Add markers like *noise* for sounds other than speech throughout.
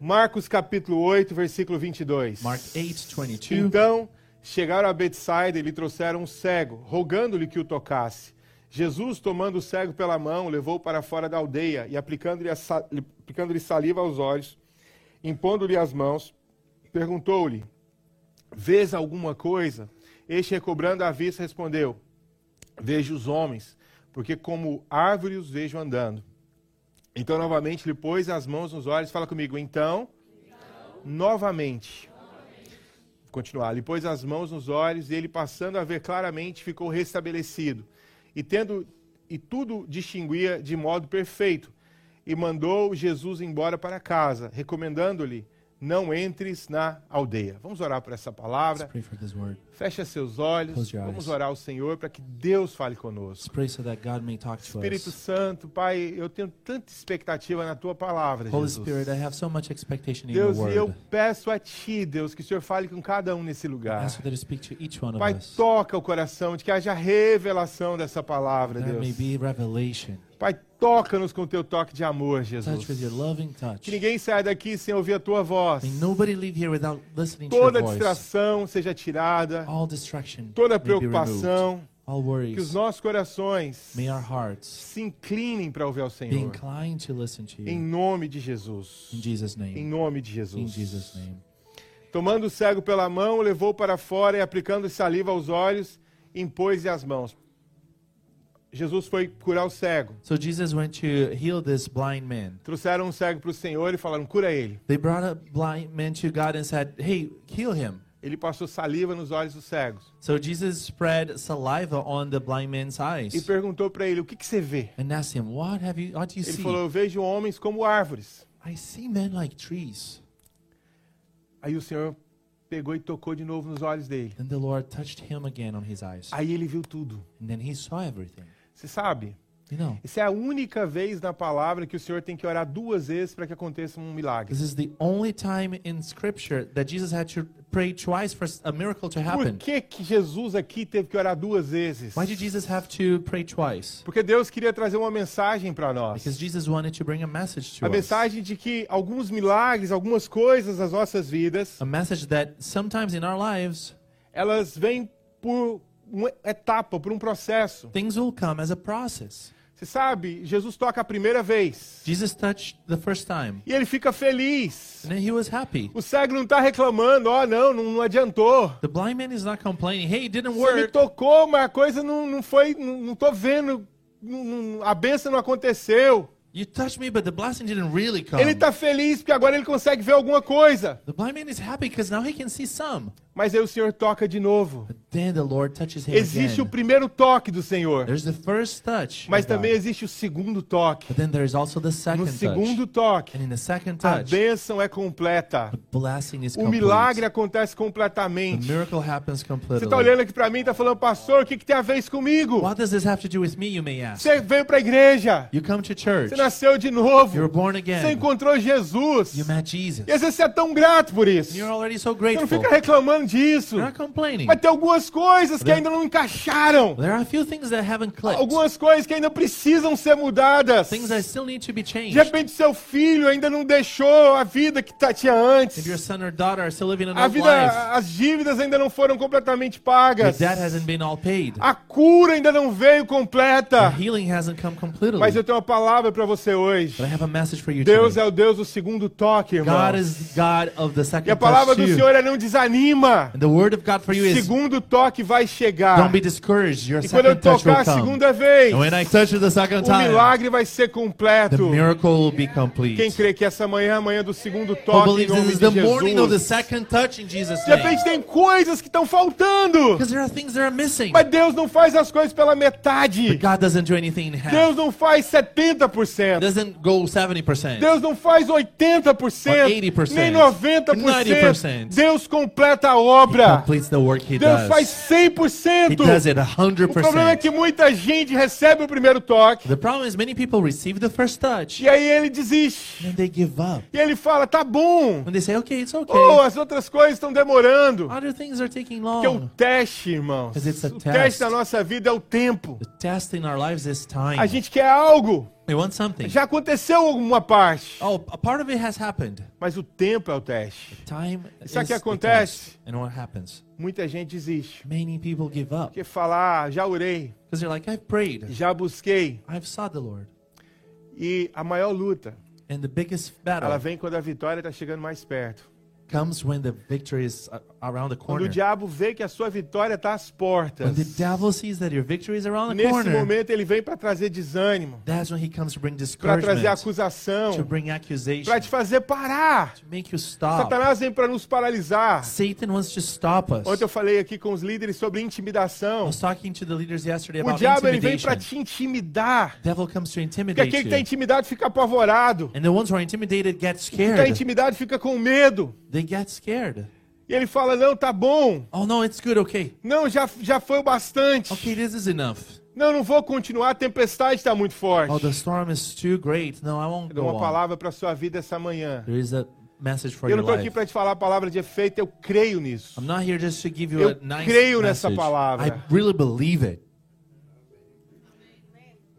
Marcos capítulo 8, versículo 22. Mark 8:22. Então chegaram a Betsaida e lhe trouxeram um cego, rogando-lhe que o tocasse. Jesus, tomando o cego pela mão, levou para fora da aldeia e aplicando-lhe a sa- aplicando-lhe saliva aos olhos, impondo-lhe as mãos, perguntou-lhe: Vês alguma coisa? Este, recobrando a vista, respondeu: Vejo os homens, porque como árvore os vejo andando. Então, novamente, lhe pôs as mãos nos olhos, fala comigo, então, novamente. Vou continuar, lhe pôs as mãos nos olhos, e ele, passando a ver claramente, ficou restabelecido. E tendo e tudo distinguia de modo perfeito. E mandou Jesus embora para casa, recomendando-lhe: não entres na aldeia. Vamos orar por essa palavra. Fecha seus olhos. Vamos orar ao Senhor para que Deus fale conosco. Espírito. Santo, Pai, eu tenho tanta expectativa na tua palavra, Jesus. Deus, eu peço a Ti, Deus, que o Senhor fale com cada um nesse lugar. Pai, toca o coração, de que haja revelação dessa palavra, Deus. Toca-nos com o teu toque de amor, Jesus. Que ninguém saia daqui sem ouvir a tua voz. Toda distração seja tirada, toda preocupação, que os nossos corações se inclinem para ouvir ao Senhor. Em nome de Jesus. Em nome de Jesus. Tomando o cego pela mão, o levou para fora e aplicando saliva aos olhos, impôs-lhe as mãos. Jesus foi curar o cego. So Jesus went to heal this blind man. Trouxeram um cego para o Senhor e falaram: cura ele. They brought a blind man to God and said, Hey, heal him. Ele passou saliva nos olhos dos cegos So Jesus spread saliva on the blind man's e eyes perguntou para ele: o que, que você vê? and asked him, What have you what do you Ele see? falou: eu vejo homens como árvores. I see men like trees. Aí o Senhor pegou e tocou de novo nos olhos dele. Then the Lord touched him again on his eyes. Aí ele viu tudo. And then he saw everything. Você sabe? Know, Essa é a única vez na palavra que o Senhor tem que orar duas vezes para que aconteça um milagre. this is the only time in scripture that Jesus had to pray twice for a miracle to Por happen. que, que Jesus aqui teve que orar duas vezes? Why did Jesus have to pray twice? Porque Deus queria trazer uma mensagem para nós. Because Jesus wanted to bring a message to A us. mensagem de que alguns milagres, algumas coisas nas nossas vidas, A message that sometimes in our lives, elas vêm por uma etapa, por um processo. things will come as a process. Você sabe, Jesus toca a primeira vez Jesus touched the first time, e ele fica feliz. and then he was happy. O cego não está reclamando, ó, não, não, não adiantou. The blind man is not complaining, hey, it didn't Você me work. tocou, mas a coisa não, não foi, não, não tô vendo, não- não- a benção não aconteceu. You touched me, but the blessing didn't really come. Ele está feliz porque agora ele consegue ver alguma coisa. The blind man is happy because now he can see some. Mas aí o Senhor toca de novo. But then the Lord touches him Existe o again. primeiro toque do Senhor, There's the first touch, mas of God. também existe o segundo toque. but then there is also the No second segundo touch. toque, And in the second a touch, bênção é completa. the blessing is O complete. milagre acontece The completamente. miracle happens Você completely. está olhando aqui para mim e está falando, pastor, o que, que tem a ver isso comigo? What does this have to do with me, you may ask? Você veio para a igreja, You come to church. você nasceu de You're novo, born você again. encontrou Jesus. You met Jesus. E você é tão grato por isso. And you're already so Você não grateful. fica reclamando disso. You're not complaining. Mas tem algumas coisas que There- ainda não encaixaram. There are a few things that haven't clicked. Algumas coisas que ainda precisam ser mudadas. Things that still need to be De changed. repente seu filho ainda não deixou a vida que tá- tinha antes. If your son or daughter are still living an A vida, life, as dívidas ainda não foram completamente your pagas. debt hasn't been all paid. A cura ainda não veio Your completa. healing hasn't come completely. Mas eu tenho uma palavra para você hoje. But I have a message for you Deus today. é o Deus do segundo toque, irmão. God is God of the E second a palavra do. Senhor é não desanima. And the word of God for you is Segundo toque vai chegar. don't be discouraged. Your E quando eu tocar a segunda vez, And when I touch you the second o time, milagre vai ser the completo. miracle will be Quem complete. crê que essa manhã é a manhã do segundo Who toque em believes nome this is de the morning of the Jesus? second touch in Jesus' De repente name? tem coisas que estão faltando. There are things that are missing. Mas Deus não faz as coisas pela metade. But God doesn't do anything in half. Deus não faz 70%. doesn't go 70%. Deus não faz 80%, Or 80%, nem 90%. 90%. Deus completa a He obra. completes the work he Deus does. Faz He 100%. does it O problema é 100%. que muita gente recebe o primeiro toque The problem is many people receive the first touch e aí ele desiste. and they give up. E ele fala: tá bom. And they say, okay, it's okay. Oh, as outras coisas estão demorando. Other things are taking Porque o long. teste, irmãos, it's a o test. teste da nossa vida é o tempo. The test in our lives is time. A gente quer algo, They want something. Já aconteceu alguma parte, Oh, a part of it has happened. mas o tempo é o teste. Time is Sabe o que the acontece? And what happens? Muita gente desiste. Many people give up Porque fala, ah, já orei, because they're like, I've prayed, já busquei. I've sought the Lord. E a maior luta, And the biggest ela battle vem quando a vitória está chegando mais perto. Comes when the victory is uh, around the Quando o corner. diabo vê que a sua vitória está às portas. When the devil sees that your victory is around the Nesse corner, momento ele vem para trazer desânimo, that's when he comes to bring para trazer discouragement, acusação, to bring para accusation, te fazer parar. to make you stop. Satanás vem para nos paralisar. Satan wants to stop us. Ontem eu falei aqui com os líderes sobre I intimidação. was talking to the leaders yesterday O about diabo ele vem para te intimidar. devil comes to Porque intimidate aquele que está intimidado fica apavorado. And the ones who are intimidated get Quem está scared. intimidado fica com medo. They get scared. E ele fala: Não, tá bom. Oh no, it's good, okay. Não, já, já foi o bastante. Okay, this is enough. Não, não vou continuar. A tempestade está muito forte. Oh, the storm is too great. No, I won't Eu dou uma palavra para sua vida essa manhã. There is a message for Eu não estou aqui para te falar a palavra de efeito, eu creio nisso. I'm not here just to give you Eu a nice creio nessa message. palavra. I really believe it.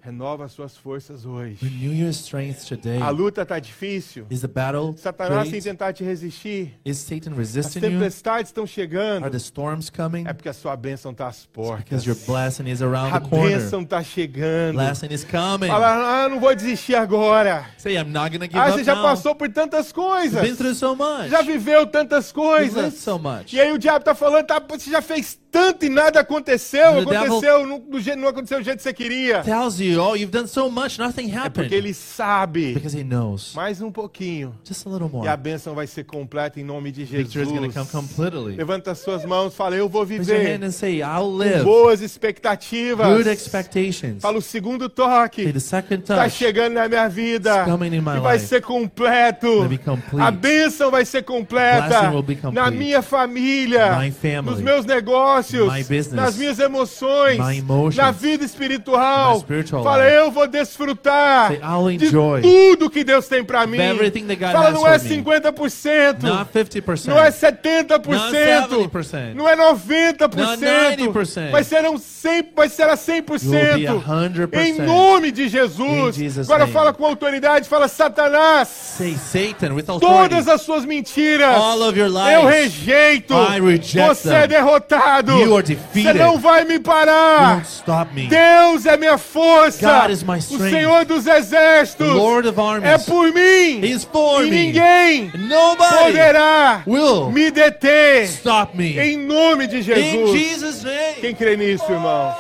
Renova as suas forças hoje. Renew your strength today. A luta está difícil. Is the battle Satanás tem tentar te resistir. Is Satan As resisting you? tempestades estão chegando. Are the storms coming? É porque a sua bênção está às portas. Because your blessing is around A the corner. bênção está chegando. Blessing is coming. Fala, ah, não vou desistir agora. Say, I'm not gonna give Ah, up você já now. passou por tantas coisas. Been through so much. Já viveu tantas lived coisas. so much. E aí o diabo tá falando, tá, você já fez tanto e nada aconteceu. The Aconteceu jeito, não aconteceu do jeito que você queria. Tells you, you've done so much, nothing É happened. porque ele sabe. Because he knows. Mais um pouquinho. Just a little more. E a bênção vai ser completa em nome de is gonna Jesus. come completely. Levanta as suas mãos, fala, eu vou Raise your hand viver. and say, I'll Com live. boas expectativas. Good expectations. Fala o segundo Say toque. the second Está touch. chegando na minha vida. It's coming in my E vai life. ser completo. Be complete. A bênção vai ser completa. Blessing will be complete. Na minha família. My family. Nos meus negócios. My business. Nas minhas emoções. My emotions. Na vida espiritual. My spiritual Fala, eu vou desfrutar. Say, I'll de enjoy tudo que Deus tem pra mim. everything that God Fala, has não é for me. 50%. Not 50%. Não é 70%. Not 70%. Não é 90%. Not 90%. Mas serão 100, mas será You will be 100%. 100%. Em nome de Jesus. In Jesus' Agora name. fala com autoridade, fala Satanás. Say Satan with authority. Todas as suas mentiras. All of your lies. Eu rejeito. I reject Você them. é derrotado. You are Você defeated. não vai me parar. Don't stop me. Deus é minha força. God is my o. Senhor dos exércitos. The Lord of É por mim. He is for e me. ninguém Nobody poderá will me deter. stop me. Em nome de Jesus. Quem crê nisso, irmão?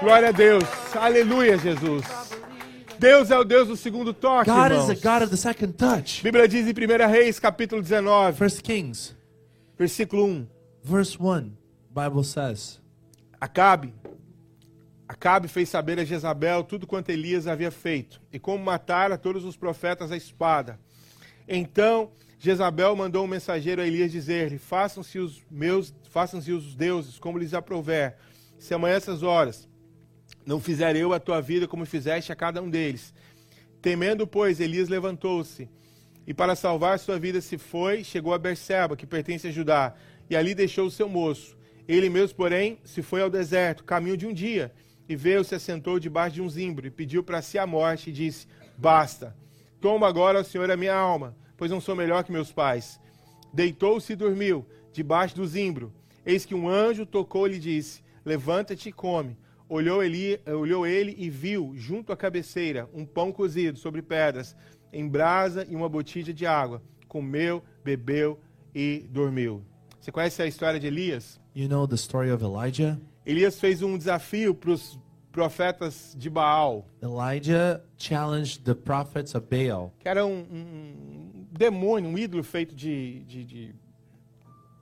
Glória a Deus. Aleluia, Jesus. Deus é o Deus do segundo toque, God is irmãos. the God of the second touch. Bíblia diz em 1 Reis, capítulo 19, First Kings, versículo 1. verse 1, Bible says, Acabe. Acabe fez saber a Jezabel tudo quanto Elias havia feito, e como matara todos os profetas à espada. Então Jezabel mandou um mensageiro a Elias dizer-lhe: Façam-se os meus, façam-se os deuses como lhes aprouver. Se amanhã essas horas não fizer eu a tua vida como fizeste a cada um deles. Temendo, pois, Elias levantou-se e para salvar sua vida se foi, chegou a Berseba, que pertence a Judá, e ali deixou o seu moço. Ele mesmo, porém, se foi ao deserto, caminho de um dia, e veio, se assentou debaixo de um zimbro, e pediu para si a morte, e disse, basta, toma agora, Senhor, a minha alma, pois não sou melhor que meus pais. Deitou-se e dormiu, debaixo do zimbro. Eis que um anjo tocou-lhe e disse, levanta-te e come. Olhou ele, olhou ele e viu, junto à cabeceira, um pão cozido sobre pedras, em brasa e uma botija de água. Comeu, bebeu e dormiu. Você conhece a história de Elias? You know the story of Elijah? Elias fez um desafio para os profetas de Baal, Elijah challenged the prophets of Baal, que era um, um demônio, um ídolo feito de, de, de,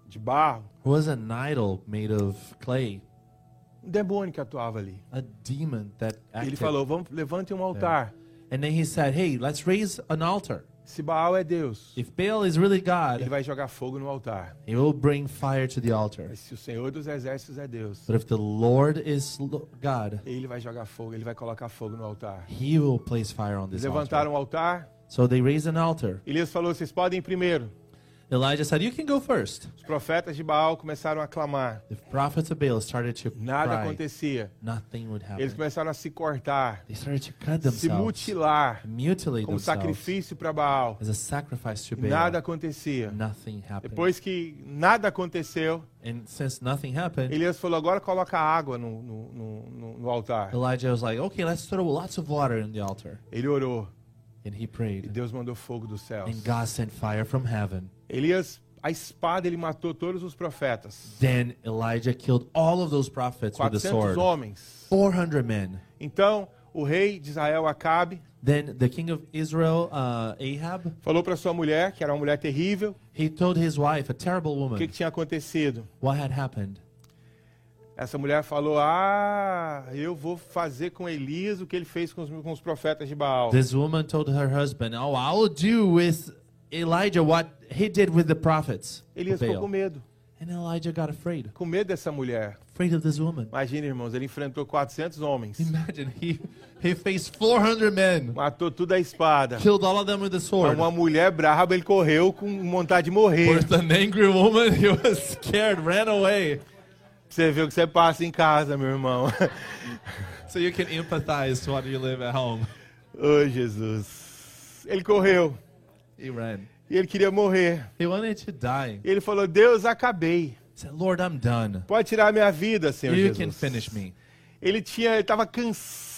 de barro. who was an idol made of clay, Um demônio que atuava ali. a demon that Ele acted. falou: Vamos, levante um altar. And then he said, Hey, let's raise an altar. Se Baal é Deus, If Baal is really ele God, vai jogar fogo no altar. he will bring fire to the altar. Mas se o Senhor dos Exércitos é Deus, But if the Lord is lo- God, ele vai jogar fogo, ele vai colocar fogo no altar. he will place fire on Eles this altar. levantaram o altar. So they raised an altar. Elias falou: Vocês podem ir primeiro. Elijah said, You can go first. Os profetas de Baal começaram a clamar. The prophets of Baal started to Nada cry. acontecia. Nothing would happen. Eles começaram a se cortar, They started to cut se themselves, mutilar mutilate como themselves sacrifício para Baal. as a sacrifice to Baal. Nada acontecia. Nothing happened. Depois que nada aconteceu, and since nothing happened, Elias falou: agora coloca água no, no, no- no- altar. Elijah was like, Okay, let's throw lots of water in the altar. Ele orou e prayed. Deus mandou fogo dos céus. And God sent fire from heaven. Elias, a espada, ele matou todos os profetas. Then Elijah killed all of those prophets with the 400 sword. homens. 400 men. Então, o rei de Israel, Acabe, Then the king of Israel, uh, Ahab, falou para sua mulher, que era uma mulher terrível, he told his wife, a terrible o que, woman, que tinha acontecido. what had happened. Essa mulher falou: Ah, eu vou fazer com Elias o que ele fez com os, com os profetas de Baal. This woman told her husband, Oh, I will do with Elijah what he did with the prophets. Elias ficou com medo, And Elijah got afraid, com medo dessa mulher. afraid of this woman. Imagina, irmãos, ele enfrentou 400 homens, Imagine, he, he faced 400 men, matou tudo a espada. killed all of them with the sword. uma mulher braba, ele correu com vontade de morrer. With an angry woman, *laughs* he was scared, ran away. Você vê o que você passa em casa, meu irmão. *laughs* So you can empathize what you live at home. oh, Jesus. Ele correu He ran. e ele queria morrer. He wanted to die. E ele falou: Deus, acabei. He said, Lord, I'm done. Pode tirar a minha vida, Senhor You Jesus. can finish me. Ele tinha, ele estava cansado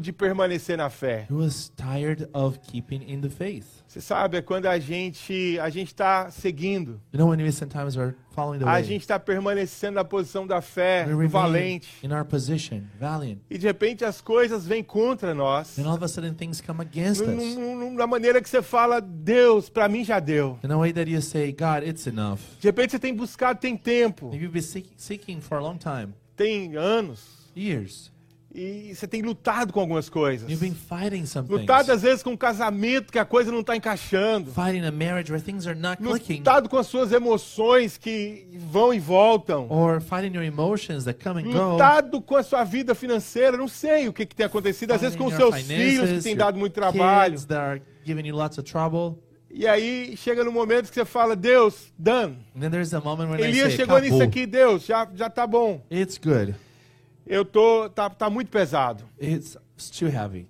de permanecer na fé. He was tired of keeping in the faith. Você sabe, é quando a gente a gente está seguindo, You know, when we sometimes are following the a way, gente está permanecendo na posição da fé, valente, in our position, valiant. e de repente as coisas vêm contra nós. Then all of a sudden things come against us. Na maneira que você fala, Deus, para mim já deu. In a way that you say, God, it's enough. De repente você tem buscado, tem tempo, Maybe you've been seek- seeking for a long time, tem anos, years. E você tem lutado com algumas coisas. You've been fighting some things. Lutado às vezes com um casamento que a coisa não está encaixando. Fighting a marriage where things are not clicking. Lutado com as suas emoções que vão e voltam. Or fighting your emotions that come and go. Lutado com a sua vida financeira. Não sei o que, que tem acontecido. Às vezes com seus filhos que finances, têm dado muito trabalho. Kids that are giving you lots of trouble. E aí chega no momento que você fala, Deus, done. And then there's a moment when I Elias chegou nisso "Kabu, aqui, Deus, já, já tá bom. It's good. Eu tô, tá, tá muito pesado. It's, too heavy.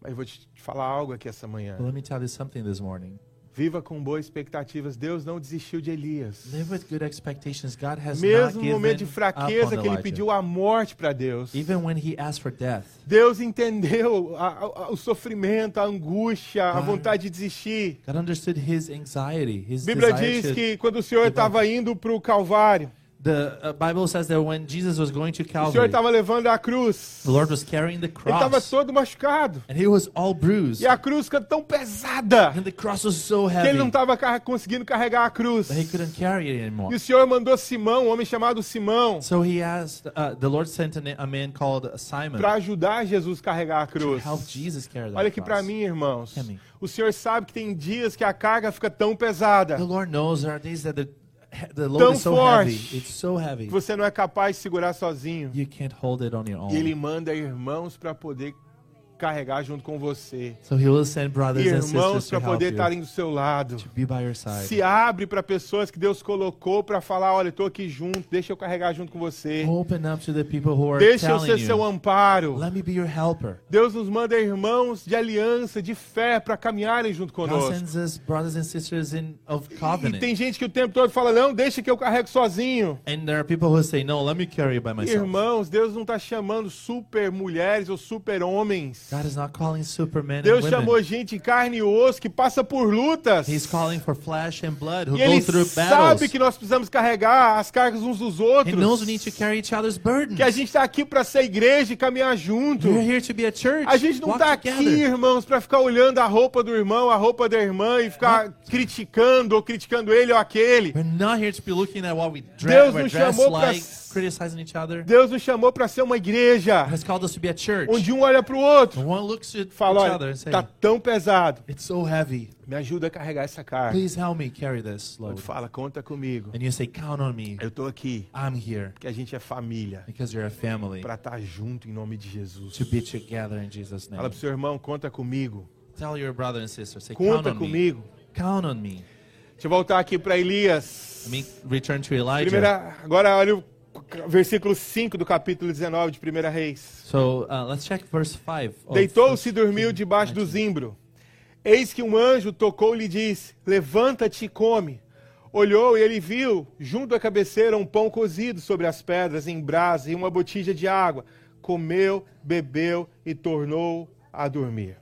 Mas eu vou te falar algo aqui essa manhã. But let me tell you something this morning. Viva com boas expectativas. Deus não desistiu de Elias. Live with good expectations. God has Mesmo no momento de fraqueza que ele pediu a morte para Deus. Even when he asked for death, Deus entendeu a- a- o sofrimento, a angústia, a God- vontade de desistir. God understood his anxiety, his A Bíblia diz que quando o Senhor estava indo para o Calvário, The uh, Bible says that when Jesus was going to o Senhor Calvary, estava levando a cruz. the Lord was carrying the Ele estava cross, todo machucado. and he was all bruised. E a cruz fica tão pesada And the cross was so que heavy ele não estava car- conseguindo carregar a cruz. that he couldn't carry it anymore. E o Senhor mandou Simão, um homem chamado Simão, So he asked, uh, the Lord sent a, man called Simon para ajudar Jesus a carregar a to cruz. help Jesus carry that Olha aqui para cross. mim, irmãos. O Senhor sabe que tem dias que a carga fica tão pesada The Lord knows there are days that the, the load Tão is so forte. heavy. It's so heavy. que você não é capaz de segurar sozinho. You can't hold it on your E Ele own. manda irmãos para poder carregar junto com você. So he will send brothers and Irmãos para poder estarem do seu lado. to be by your side. Se abre para pessoas que Deus colocou para falar, olha, tô aqui junto, deixa eu carregar junto com você. Open up to the people who are Deixa eu ser seu amparo. let me be your helper. Deus nos manda irmãos de aliança, de fé, para caminharem junto conosco. sends us brothers and sisters in of E covenant. tem gente que o tempo todo fala, não, deixa que eu carrego sozinho. And there are people who say, no, let me carry it by myself. Irmãos, Deus não está chamando super mulheres ou super homens. God is not calling supermen and Deus women. chamou gente carne e osso que passa por lutas. He's calling for flesh and blood who E ele go through sabe battles. que nós precisamos carregar as cargas uns dos He outros. knows we need to carry each other's burdens. Que a gente está aqui para ser igreja e caminhar junto. We're here to be a church. A gente não está aqui, irmãos, para ficar olhando a roupa do irmão, a roupa da irmã e ficar criticando ou criticando ele ou aquele. We're not here to be looking at what we Deus nos chamou like. Deus nos chamou para ser uma igreja onde um olha para o outro One looks at fala, each other and say, tá tão pesado, it's so heavy. me ajuda a carregar essa carga. Please help me carry this load. Fala, conta comigo. And you say, count on me. Eu tô aqui, I'm here porque a gente é família, because you're a family para estar junto em nome de Jesus. to be together in Jesus' Fala name. pro seu irmão, conta comigo. Tell your brother and sister, say, count Conta on me. comigo. Count on me. Deixa eu voltar aqui para Elias. Let me return to Elijah. Primeira, agora olha o versículo 5 do capítulo 19 de 1 Reis. So uh, let's check verse 5. of Deitou-se e dormiu debaixo do 19. zimbro. Eis que um anjo tocou e lhe disse: Levanta-te e come. Olhou e ele viu, junto à cabeceira, um pão cozido sobre as pedras em brasa e uma botija de água. Comeu, bebeu e tornou a dormir.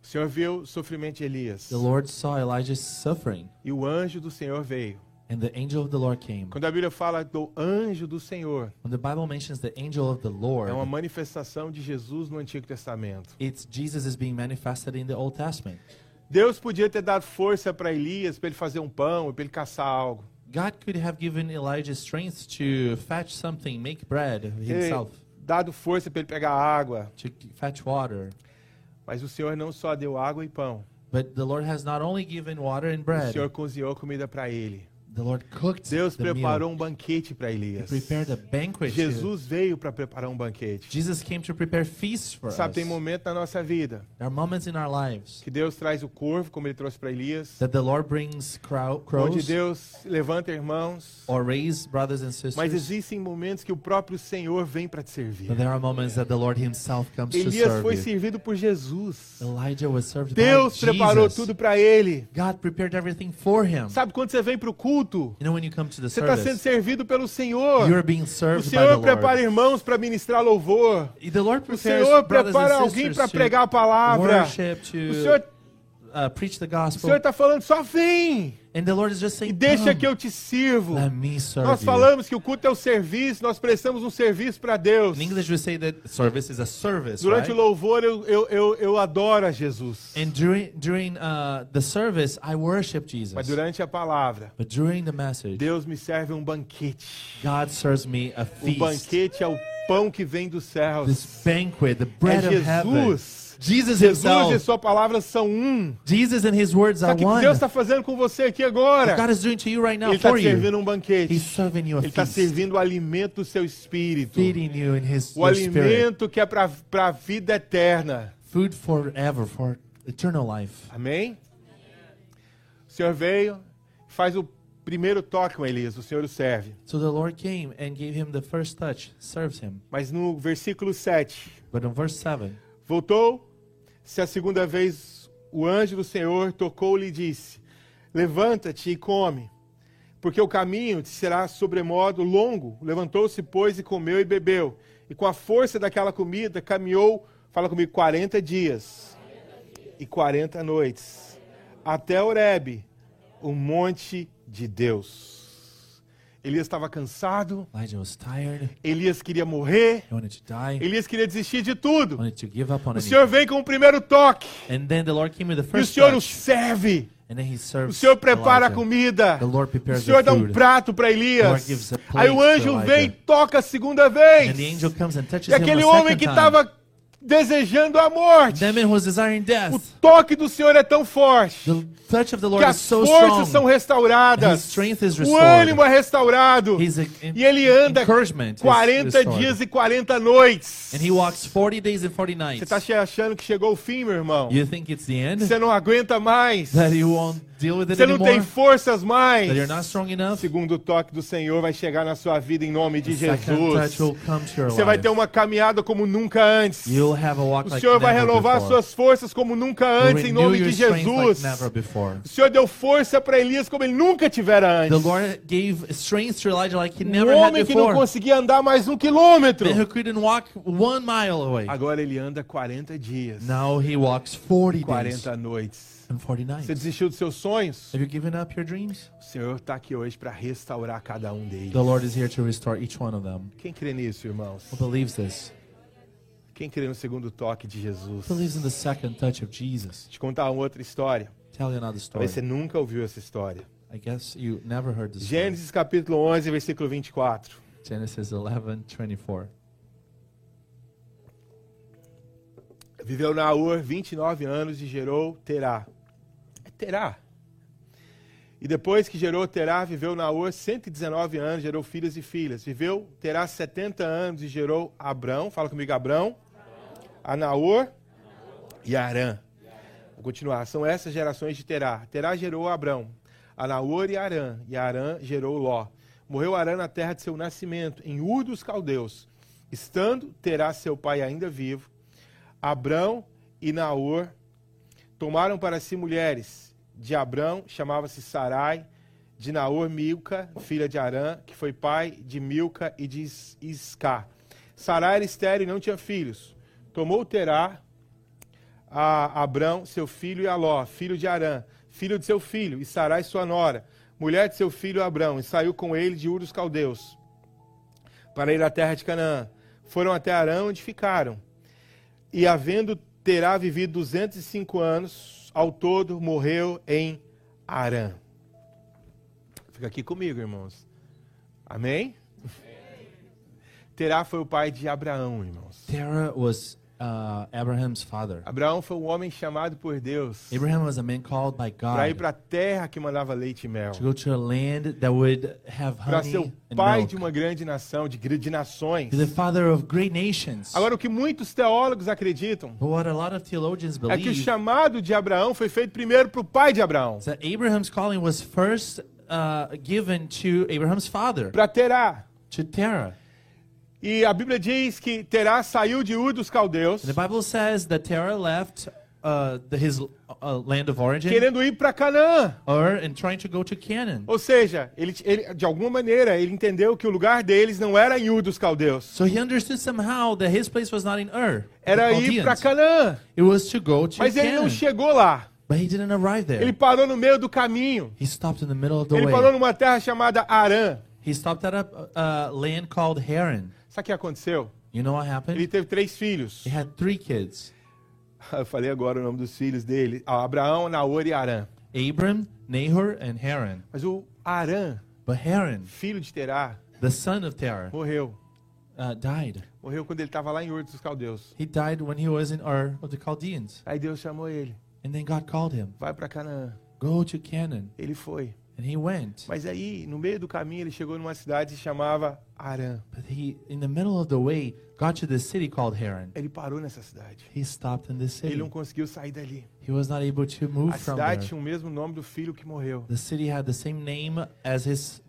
O Senhor viu o sofrimento de Elias. The Lord saw Elijah's suffering, E o anjo do Senhor veio. And the angel of the Lord came. Quando a Bíblia fala do anjo do Senhor, When the Bible mentions the angel of the Lord, é uma manifestação de Jesus no Antigo Testamento. it's Jesus is being manifested in the Old Testament. Deus podia ter dado força para Elias para ele fazer um pão, para ele caçar algo. God could have given Elijah strength to fetch something, make bread himself, dado força para ele pegar água. to fetch water. Mas o Senhor não só deu água e pão. But the Lord has not only given water and O bread, Senhor cozinhou comida para ele. The Lord cooked Deus the preparou meal. um banquete para He Elias. prepared a banquet. to- Jesus veio para preparar um banquete. Jesus came to prepare feasts for Sabe, us. tem momento na nossa vida There are moments in our lives que Deus traz o corvo, como ele trouxe para Elias. that the Lord brings crow, Onde crows Deus levanta irmãos. or raise brothers and Mas sisters. existem momentos que o próprio Senhor vem para te servir. But there are moments that the Lord Himself comes to Elias serve foi you. servido por Jesus. Elijah was served Deus by preparou Jesus. tudo para ele. God prepared everything for him. Sabe quando você vem para o culto? You know when you come to the Você está sendo service, servido pelo Senhor. O served by the Senhor prepara Lord. irmãos para ministrar louvor. The Lord O Senhor prepara alguém para pregar a palavra. O Senhor uh, preach the o gospel. Senhor está falando, só vem And the Lord is just e saying, deixa Come, que eu te sirvo. let me serve Nós you. falamos que o culto é o serviço, nós prestamos um serviço para Deus. In English, we say that service is a service, Durante right? o louvor eu, eu, eu, eu adoro a Jesus. And during during uh, the service, I worship Jesus. Mas durante a palavra, But during the message, Deus me serve um banquete. God serves me a O feast. banquete é o pão que vem dos céus. This banquet, the É bread of heaven. Jesus. Jesus Jesus e sua palavra são um. Jesus and His words are Sabe o que one. Deus está fazendo com você aqui agora? What God is doing to you right now Ele está for you. servindo um banquete. He's serving you a Ele está feast, servindo o alimento do seu espírito. feeding you in His O your spirit, alimento que é para a vida eterna. food forever, for eternal life. Amém? O Senhor veio, faz o primeiro toque com Elias, o Senhor o serve. So the Lord came and gave him the first touch, serves him. Mas no versículo 7, But in verse 7, voltou-se a segunda vez o anjo do Senhor, tocou-lhe e disse: Levanta-te e come, porque o caminho te será sobremodo longo. Levantou-se, pois, e comeu e bebeu. E com a força daquela comida caminhou, fala comigo, 40 dias e 40 noites, até Horebe, o monte de Deus. Elias estava cansado, Elijah was tired. Elias queria morrer, He wanted to die. Elias queria desistir de tudo. wanted to give up on O. Senhor vem com o primeiro toque And then the Lord came with the e o Senhor o serve. And then he O Senhor prepara a comida. O Senhor the dá um prato para The Elias. Aí o anjo vem e toca a segunda vez. the angel comes and touches E aquele homem que estava desejando a morte. O toque do Senhor é tão forte The touch of the que Lord is as so forças são strong. restauradas. Strength is O ânimo é restaurado. His E ele anda encouragement is 40 restored. dias e 40 noites. And he walks 40 days and 40 Você está achando que chegou o fim, meu irmão? Você não aguenta mais. That you won't deal with it Você não tem anymore? forças mais. That you're not strong enough? segundo toque do Senhor vai chegar na sua vida em nome de The Jesus. Você vai ter uma caminhada como nunca antes. You'll have a walk O like Senhor vai never renovar before. suas forças como nunca antes em nome de Jesus. like never before. O Senhor deu força para Elias como ele nunca tivera The antes. Lord gave strength to Elijah like he Um never had homem que não before. conseguia andar mais um quilômetro. Man who couldn't walk one mile away. Agora ele anda 40 dias, Now he walks 40 days 40 noites. And 40 nights. Você desistiu dos seus sonhos? Have you given up your dreams? O Senhor está aqui hoje para restaurar cada um deles. The Lord is here to restore each one of them. Quem crê nisso, irmãos? Who believes this? Quem crê no segundo toque de Jesus? Who believes in the second touch of Jesus? Te contar uma outra história. Tell you another story. Talvez você nunca ouviu essa história. I guess you never heard this story. Gênesis capítulo 11, versículo 24. Genesis 11, 24. Viveu Naor 29 anos e gerou Terá. Terá. E depois que gerou Terá, viveu Naor 119 anos, gerou filhos e filhas. Viveu Terá 70 anos e gerou Abrão. Fala comigo, Abrão. A Naor e Arã. Vou continuar. São essas gerações de Terá. Terá gerou Abrão, a Naor e Arã, e Arã gerou Ló. Morreu Arã na terra de seu nascimento, em Ur dos Caldeus. Estando Terá seu pai ainda vivo, Abrão e Naor tomaram para si mulheres. De Abrão chamava-se Sarai, de Naor Milca, filha de Arã, que foi pai de Milca e de Is- Isca. Sarai era estéril e não tinha filhos. Tomou Terá a Abrão, seu filho, e a Ló, filho de Arã, filho de seu filho, e Sarai, sua nora, mulher de seu filho Abrão, e saiu com ele de Ur dos Caldeus, para ir à terra de Canaã. Foram até Arã, onde ficaram. E havendo Terá vivido 205 anos, ao todo morreu em Arã. Fica aqui comigo, irmãos. Amém? Terá foi o pai de Abraão, irmãos. Terah was uh, Abraham's father. Abraão foi um homem chamado por Deus Abraham was a man called by para ir God para a terra que mandava leite e mel. to go to a land that would have Para ser o honey and pai milk. de uma grande nação, de, gr- de nações. To the father of great nations. Agora, o que muitos teólogos acreditam But what a lot of theologians é que o believe chamado de Abraão foi feito primeiro para o pai de Abraão, is that Abraham's calling was first uh, given to Abraham's father, para Terá. to Terah. E a Bíblia diz que Terá saiu de Ur dos Caldeus, The Bible says that Terah left uh, the, his uh, land of origin querendo ir para Canaã. or and trying to go to Canaan. Ou seja, ele, ele- de alguma maneira, ele entendeu que o lugar deles não era em Ur dos Caldeus, So he understood somehow that his place was not in Ur. era ir para. Canaã. It was to go to Mas ele Canaan. não chegou lá. But he didn't arrive there. Ele parou no meio do caminho. He stopped in the middle of the Ele way. parou numa terra chamada Arã. He stopped at a uh, land called Haran. Sabe o que aconteceu? You know what happened? Ele teve três filhos. He had three kids *laughs* Eu falei agora o nome dos filhos dele: Ah, Abraão, Naor e Arã. Abram, Nahor, and Haran. Mas o Arã, But Haran, filho de Terá, the son of Terah, morreu. uh, died. Morreu quando ele estava lá em Ur dos Caldeus. He died when he was in Ur of the Chaldeans. Aí Deus chamou ele: And then God called him, vai para Canaã. Go to Canaan. Ele foi. And he went. Mas aí, no meio do caminho, ele chegou numa cidade que se chamava Arã. But he, in the middle of the way, got to the city called Haran. Ele parou nessa cidade. He stopped in this Ele city. não conseguiu sair dali. He was not able to move A from cidade there. tinha o mesmo nome do filho que morreu. The city had the same name as his.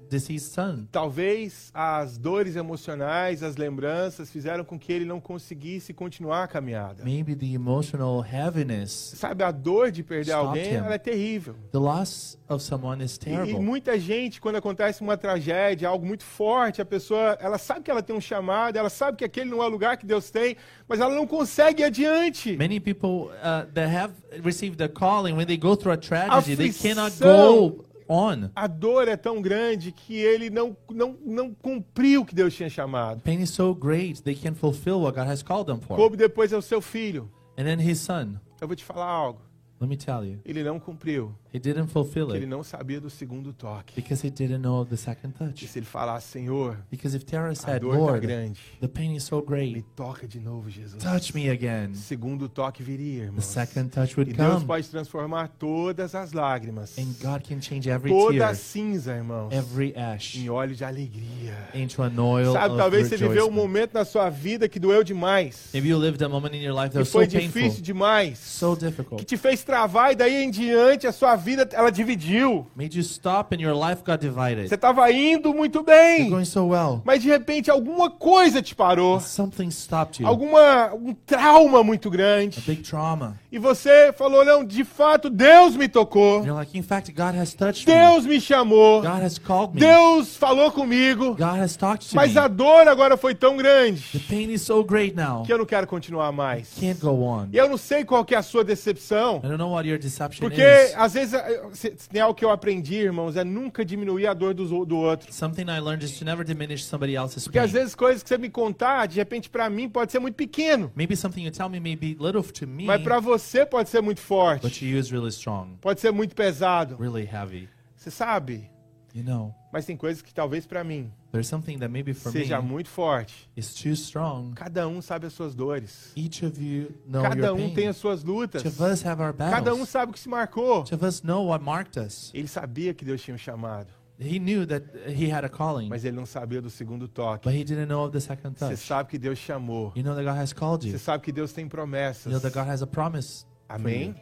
Talvez as dores emocionais, as lembranças fizeram com que ele não conseguisse continuar a caminhada. Maybe the emotional heaviness, Sabe, a dor de perder alguém, him. ela é terrível. the loss of someone is E, e terrible. muita gente, quando acontece uma tragédia, algo muito forte, a pessoa, ela sabe que ela tem um chamado, ela sabe que aquele não é o lugar que Deus tem, mas ela não consegue ir adiante. Many people uh, that have received a calling, when they go through a tragedy, they cannot Aflição. go on. A dor é tão grande que ele não, não, não cumpriu o que Deus tinha chamado. Pain is so great, they can't fulfill what God has called them for. Coube depois é o seu filho. And then his son, Eu vou te falar algo. let me tell you, Ele não cumpriu. He didn't fulfill Ele it não sabia do segundo toque. because he didn't know the second E touch. se ele falasse, Senhor, Because if Terah a said, dor tá Lord, grande, the pain is so me great, toca de novo, Jesus. touch me again, Segundo toque viria, the irmãos. second touch E would Deus come. pode transformar todas as lágrimas, And God can change every toda tear, cinza, irmãos, every ash, em óleo de alegria. into an oil Sabe, of talvez você viveu um rejoicing. momento na sua vida que doeu demais, Maybe you lived a moment in your life that que was so foi painful, difícil demais, so que difficult, te fez travar e daí em diante a sua vida ela dividiu. made you stop and your life got divided. Você estava indo muito You're bem, going so well, mas de repente alguma coisa te parou, something stopped you, alguma um trauma muito a grande. big trauma. E você falou: "Não, de fato Deus me tocou. And you're like, in fact, God has touched me. Deus me chamou. God has called me. Deus falou comigo. God has talked to Mas me. a dor agora foi tão The grande pain is so great now. que eu não quero continuar mais. Can't go on. E eu não sei qual que é a sua decepção, I don't know what your deception porque is. às vezes eh, se- se tem algo que eu aprendi, irmãos, é nunca diminuir a dor dos o- do outro. Something I learned is to never diminish somebody else's Porque às vezes coisas que você me contar, de repente pra mim pode ser muito pequeno, Maybe something you tell me may be little to me, mas pra você pode ser muito but forte, to you is really strong, pode ser muito pesado. really heavy. Você sabe? You know, Mas tem coisas que talvez pra mim there's something that maybe for me seja muito forte. is too strong. Cada um sabe as suas dores. Each of you know Cada your um pain. tem as suas lutas. Each of us have our Cada um battles. sabe o que se marcou. Each of us know what marked us. Ele sabia que Deus tinha um chamado, He knew that he had a calling, mas ele não sabia do segundo toque. but he didn't know of the second Você touch. sabe que Deus chamou. You know that God has called Você you. sabe que Deus tem You promessas. know that God has a promise. Amém?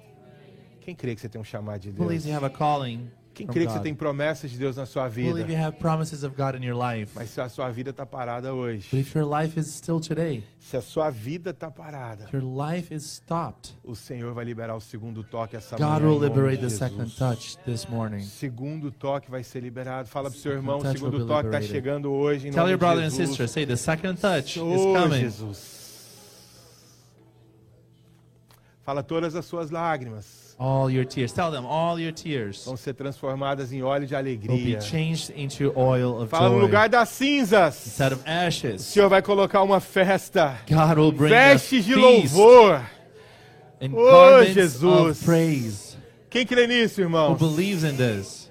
Quem crê que você tem um chamado de Who Deus? believes you have a calling Quem crê que você tem promessas de Deus na sua vida? Mas se a sua vida está parada hoje, if your life is still today, se a sua vida está parada, if your life is stopped, o Senhor vai liberar o segundo toque essa God manhã. will liberate the second touch this morning. Segundo toque vai ser liberado. Fala pro seu irmão, o segundo toque está chegando hoje em Tell your brother and sister, say the second touch is Oh, coming. Jesus. Fala todas as suas lágrimas All your tears. Tell them all your tears vão ser transformadas em óleo de will be alegria. changed into oil of Fala no joy. lugar das cinzas. Instead of O ashes, Senhor vai colocar uma festa. God will bring a Vestes de louvor. and Oh, Jesus. of praise. Quem crê nisso, Who irmãos? believes in this?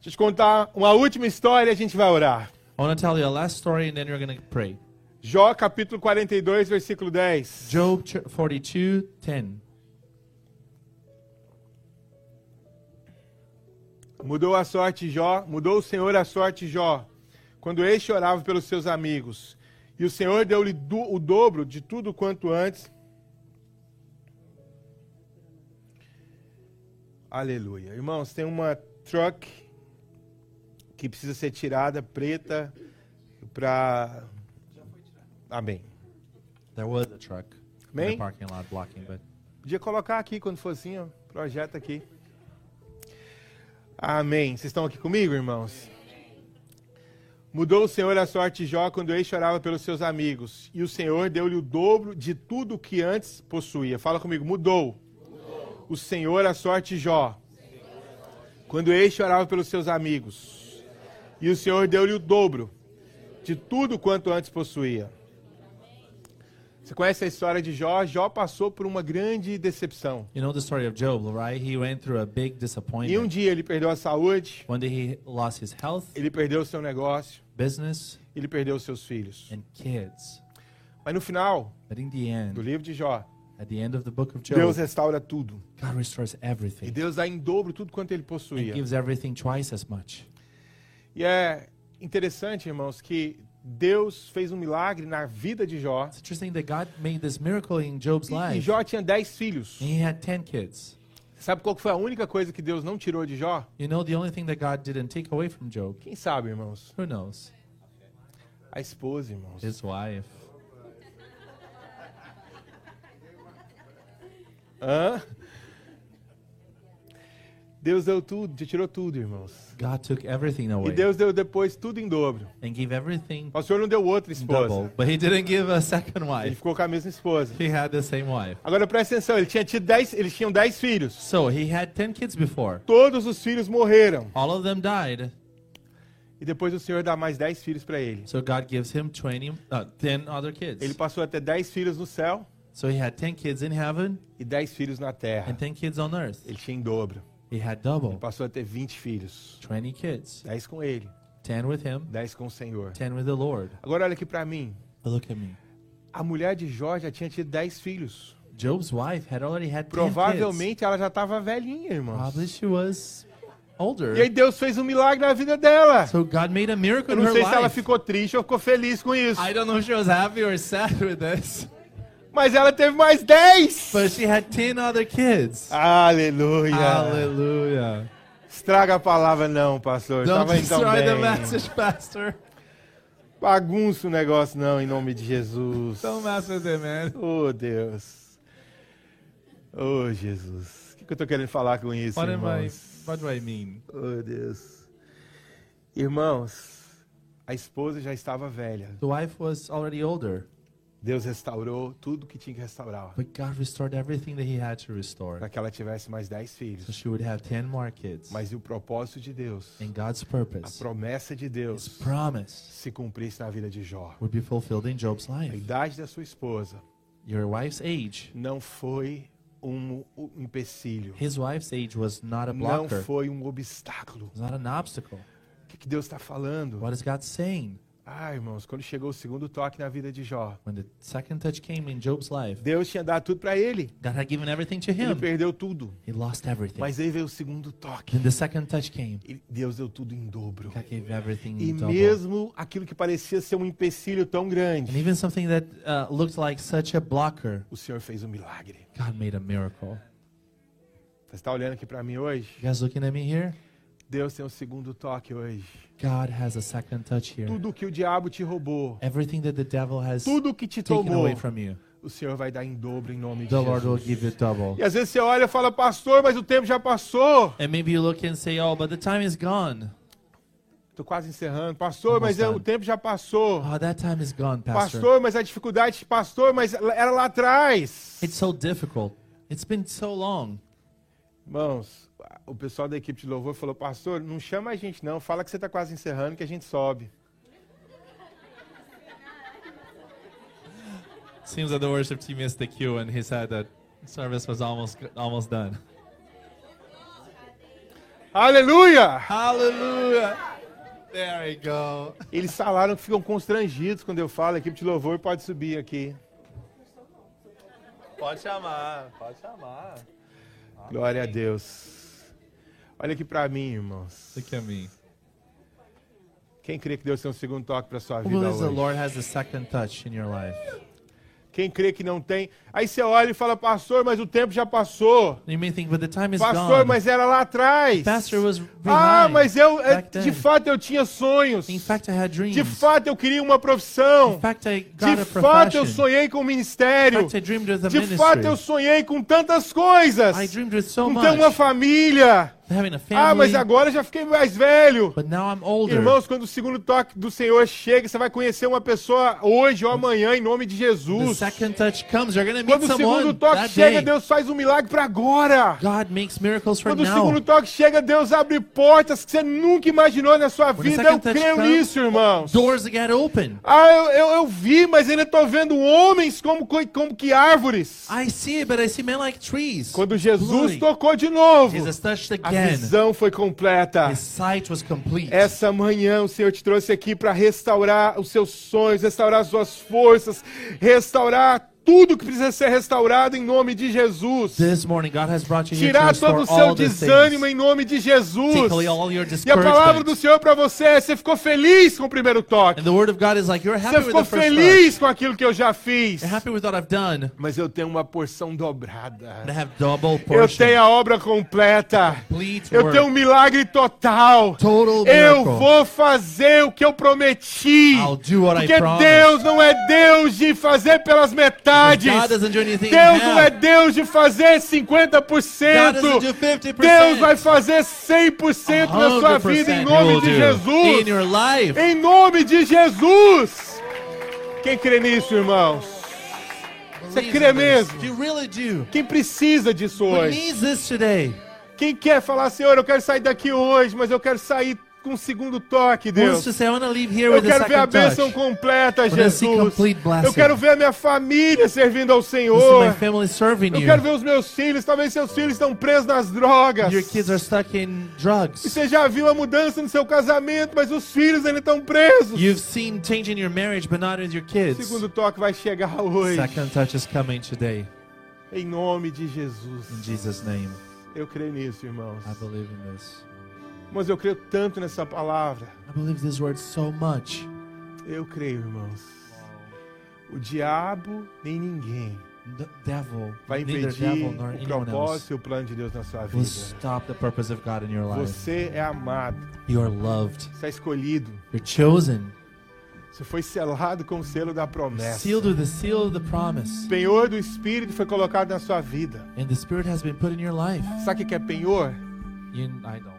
Deixa eu te contar uma última história e a gente vai orar. I want to tell you a last story and then you're going to pray. Jó capítulo 42, versículo 10. Job ch- 42 10. Mudou a sorte Jó, mudou o Senhor a sorte Jó, quando este orava pelos seus amigos. E o Senhor deu-lhe do- o dobro de tudo quanto antes. Aleluia. Irmãos, tem uma truck que precisa ser tirada preta para Amém. There was a truck Amém. but Podia colocar aqui quando for assim, ó. Projeta aqui. Amém. Vocês estão aqui comigo, irmãos? Mudou o Senhor a sorte de Jó quando ele chorava pelos seus amigos. E o Senhor deu-lhe o dobro de tudo que antes possuía. Fala comigo, mudou. O Senhor a sorte de Jó. Quando ele chorava pelos seus amigos. E o Senhor deu-lhe o dobro de tudo quanto antes possuía. Você conhece a história de Jó? Jó passou por uma grande decepção. you know the story of Job, right? He went through a big E um disappointment. dia ele perdeu a saúde, One day he lost his health, ele perdeu o seu negócio, business, ele perdeu os seus filhos. and kids. Mas no final But in the do end, livro de Jó, at the end of the book of Deus Job, restaura tudo. God restores E everything Deus dá em dobro tudo quanto ele and possuía. gives everything twice as much. E é interessante, irmãos, que Deus fez um milagre na vida de Jó. It's interesting that God made this miracle in Job's E, e life. Jó tinha dez filhos. And he had 10 kids. Sabe qual foi a única coisa que Deus não tirou de Jó? You know the only thing that God didn't take away from Job? Quem sabe, irmãos? Who knows? A esposa, irmãos. His wife. Hã? Deus deu tudo, te tirou tudo, irmãos. God took everything E away Deus deu depois tudo em dobro. and gave everything O Senhor não deu outra esposa. double. But he didn't give a second Ele wife. ficou com a mesma esposa. He had the same wife. Agora presta atenção, ele tinha tido dez, eles tinham dez filhos. So he had 10 kids before. Todos os filhos morreram. All of them died. E depois o Senhor dá mais dez filhos para ele. So God gives him 20, uh, 10 other kids. Ele passou a ter dez filhos no céu So he had 10 kids in heaven e dez filhos na terra. and 10 kids on earth. Ele tinha em dobro. He had double. Passou a ter 20 filhos. 20 kids. Dez com ele, 10 with him, dez com o Senhor. 10 with the Lord. Agora olha aqui para mim. Look at me. A mulher de Jó já tinha tido dez filhos. Job's wife had already had 10 kids. Provavelmente ela já estava velhinha, irmãos. Probably she was older. E aí Deus fez um milagre na vida dela. So God made a miracle Eu não her sei se ela ficou triste ou ficou feliz com isso. I don't know if she was happy or sad with this, Mas ela teve mais 10. but she had 10 other kids. Aleluia. Hallelujah. Estraga a palavra não, pastor. Don't Tava destroy the message, Pastor. Bagunça o negócio não, em nome de Jesus. Don't mess with it, man. Oh, Deus. Oh, Jesus. O que, que eu tô querendo falar com isso, What am I? irmãos? What do I mean? Oh, Deus. Irmãos, a esposa já estava velha. The wife was already older, Deus restaurou tudo que tinha que restaurar. but God restored everything that He had to restore. Para que ela tivesse mais 10 So filhos. she would have 10 more kids. Mas o propósito de Deus, And God's a purpose, promessa de His Deus, promise, se cumprisse na vida de Jó. would be fulfilled in Job's A life. idade da sua esposa Your wife's age, não foi um, empecilho. his wife's age was not a Não blocker, foi um obstáculo. not an obstacle. O que, que Deus está falando? What is God saying? Ah, irmãos, quando chegou o segundo toque na vida de Jó, When the second touch came in Job's life, Deus tinha dado tudo para ele. God had given everything to Ele him. perdeu tudo. He lost everything. Mas aí veio o segundo toque. Then the second touch came. E Deus deu tudo em dobro. God gave everything E double. mesmo aquilo que parecia ser um empecilho tão And grande, even something that uh, looked like such a blocker, o Senhor fez um milagre. God made a miracle. Você está olhando aqui para mim hoje? You guys looking at me here? Deus tem um segundo toque hoje. God has a second touch here. Tudo que o diabo te roubou, Everything that the devil has tudo que te taken tomou, away from you, o Senhor vai dar em dobro em nome de the Lord will Jesus. give you double. E às vezes você olha e fala, pastor, mas o tempo já passou. And maybe you look and say, oh, but the time is gone. Tô quase encerrando. Pastor, mas Almost é- o done. tempo já passou. Oh, that time is gone, Pastor. Pastor, mas a dificuldade, pastor, mas era lá atrás. It's so difficult. It's been so long. Irmãos, o pessoal da equipe de louvor falou, pastor, não chama a gente não, fala que você está quase encerrando que a gente sobe. Seems that the worship team missed the cue and he said that service was almost almost done. Aleluia! Hallelujah. There we go. Eles falaram que ficam constrangidos quando eu falo, a equipe de louvor pode subir aqui. Pode chamar, pode chamar. Glória a Deus. Olha aqui para mim, irmãos. Look at me. Quem crê que Deus tem um segundo toque para sua Who vida believes the hoje? Lord has a second touch in your life? Quem crê que não tem? Aí você olha e fala, pastor, mas o tempo já passou. Think, Pastor, gone. mas era lá atrás. Ah, mas eu, then. de fato eu tinha sonhos. Fact. De fato eu queria uma profissão. Fact, De fato eu sonhei com o In ministério. fact, De fato eu sonhei com tantas coisas. I Com ter uma família. Ah, mas agora eu já fiquei mais velho. But now I'm older. Irmãos, quando o segundo toque do Senhor chega, você vai conhecer uma pessoa hoje ou amanhã em nome de the Jesus. comes. Quando o segundo toque chega, day. Deus faz um milagre para agora. God makes miracles for Quando o segundo toque chega, Deus abre portas que você nunca imaginou na sua vida. Eu creio comes, nisso, irmãos. Doors get open. Ah, eu, eu, eu vi, mas ainda estou vendo homens como, co- como que árvores. I see but I see men like trees. Quando Jesus Bloody. tocou de novo, Jesus touched a again. visão foi completa. His sight was complete. Essa manhã o Senhor te trouxe aqui para restaurar os seus sonhos, restaurar as suas forças, restaurar tudo que precisa ser restaurado em nome de Jesus. This morning, God has brought you here to Tirar todo o seu desânimo em nome de Jesus. E a palavra do. Senhor para você é: você ficou feliz com o primeiro toque. Like, Você ficou feliz com aquilo que eu já fiz. You're happy with what I've done. Mas eu tenho uma porção dobrada. Eu tenho a obra completa. Eu tenho um milagre total. Total Eu miracle. vou fazer o que eu prometi. Porque. Deus não é Deus de fazer pelas metades. In Deus não é. Deus de fazer God 50%. doesn't do 50%. Deus vai fazer 100% na sua 100% vida em nome de. Jesus. Em nome de Jesus. Quem crê nisso, irmãos? Você crê mesmo? Quem precisa disso hoje? Quem quer falar, Senhor, eu quero sair daqui hoje, mas eu quero sair com um segundo toque, Deus. Eu quero ver a bênção completa, Jesus. Eu quero ver a minha família servindo ao Senhor. Eu quero ver os meus filhos. Talvez seus filhos estão presos nas drogas. E você já viu a mudança no seu casamento, mas os filhos ainda estão presos. You've seen change in your marriage, but not with your O kids. segundo toque vai chegar hoje. Second touch is coming today. Em nome de Jesus. In Jesus' name. Eu creio nisso, irmãos. I believe in this. Mas eu creio tanto nessa palavra. I believe this word so much. Eu creio, irmãos. O diabo nem ninguém The devil, vai impedir devil nor o propósito e o plano de Deus na sua vida. stop the purpose of God in your life. Você é amado, You are loved. você é escolhido, You're chosen. você foi selado com o selo da promessa. Sealed with the seal of the promise. Penhor do Espírito foi colocado na sua vida. And the Spirit has been put in your life. Sabe o que é penhor? You, I don't.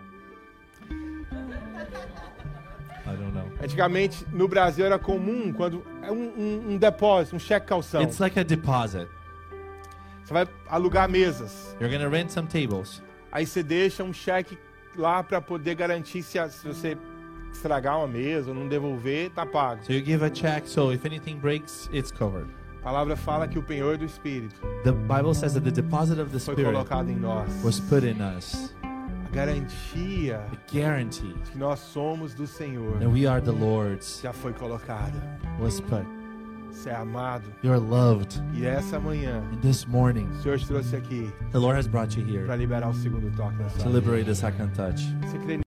Antigamente, no Brasil, era comum quando é um, um- um depósito, um cheque calção. It's like a deposit. Você vai alugar mesas. You're gonna rent some tables. Aí você deixa um cheque lá para poder garantir se, a- se você estragar uma mesa ou não devolver, tá pago. So you give a check, so if anything breaks, it's covered. A palavra fala que o penhor do Espírito The Bible says that the deposit of the foi Spirit colocado em nós. was put in us. A garantia The guarantee de que nós somos do Senhor that we are the Lord's já foi colocada. was put. Você é amado. You're loved. E essa manhã, And this morning, o Senhor te trouxe aqui the Lord has brought you here para liberar o segundo toque na sua to liberate the second touch. Você crê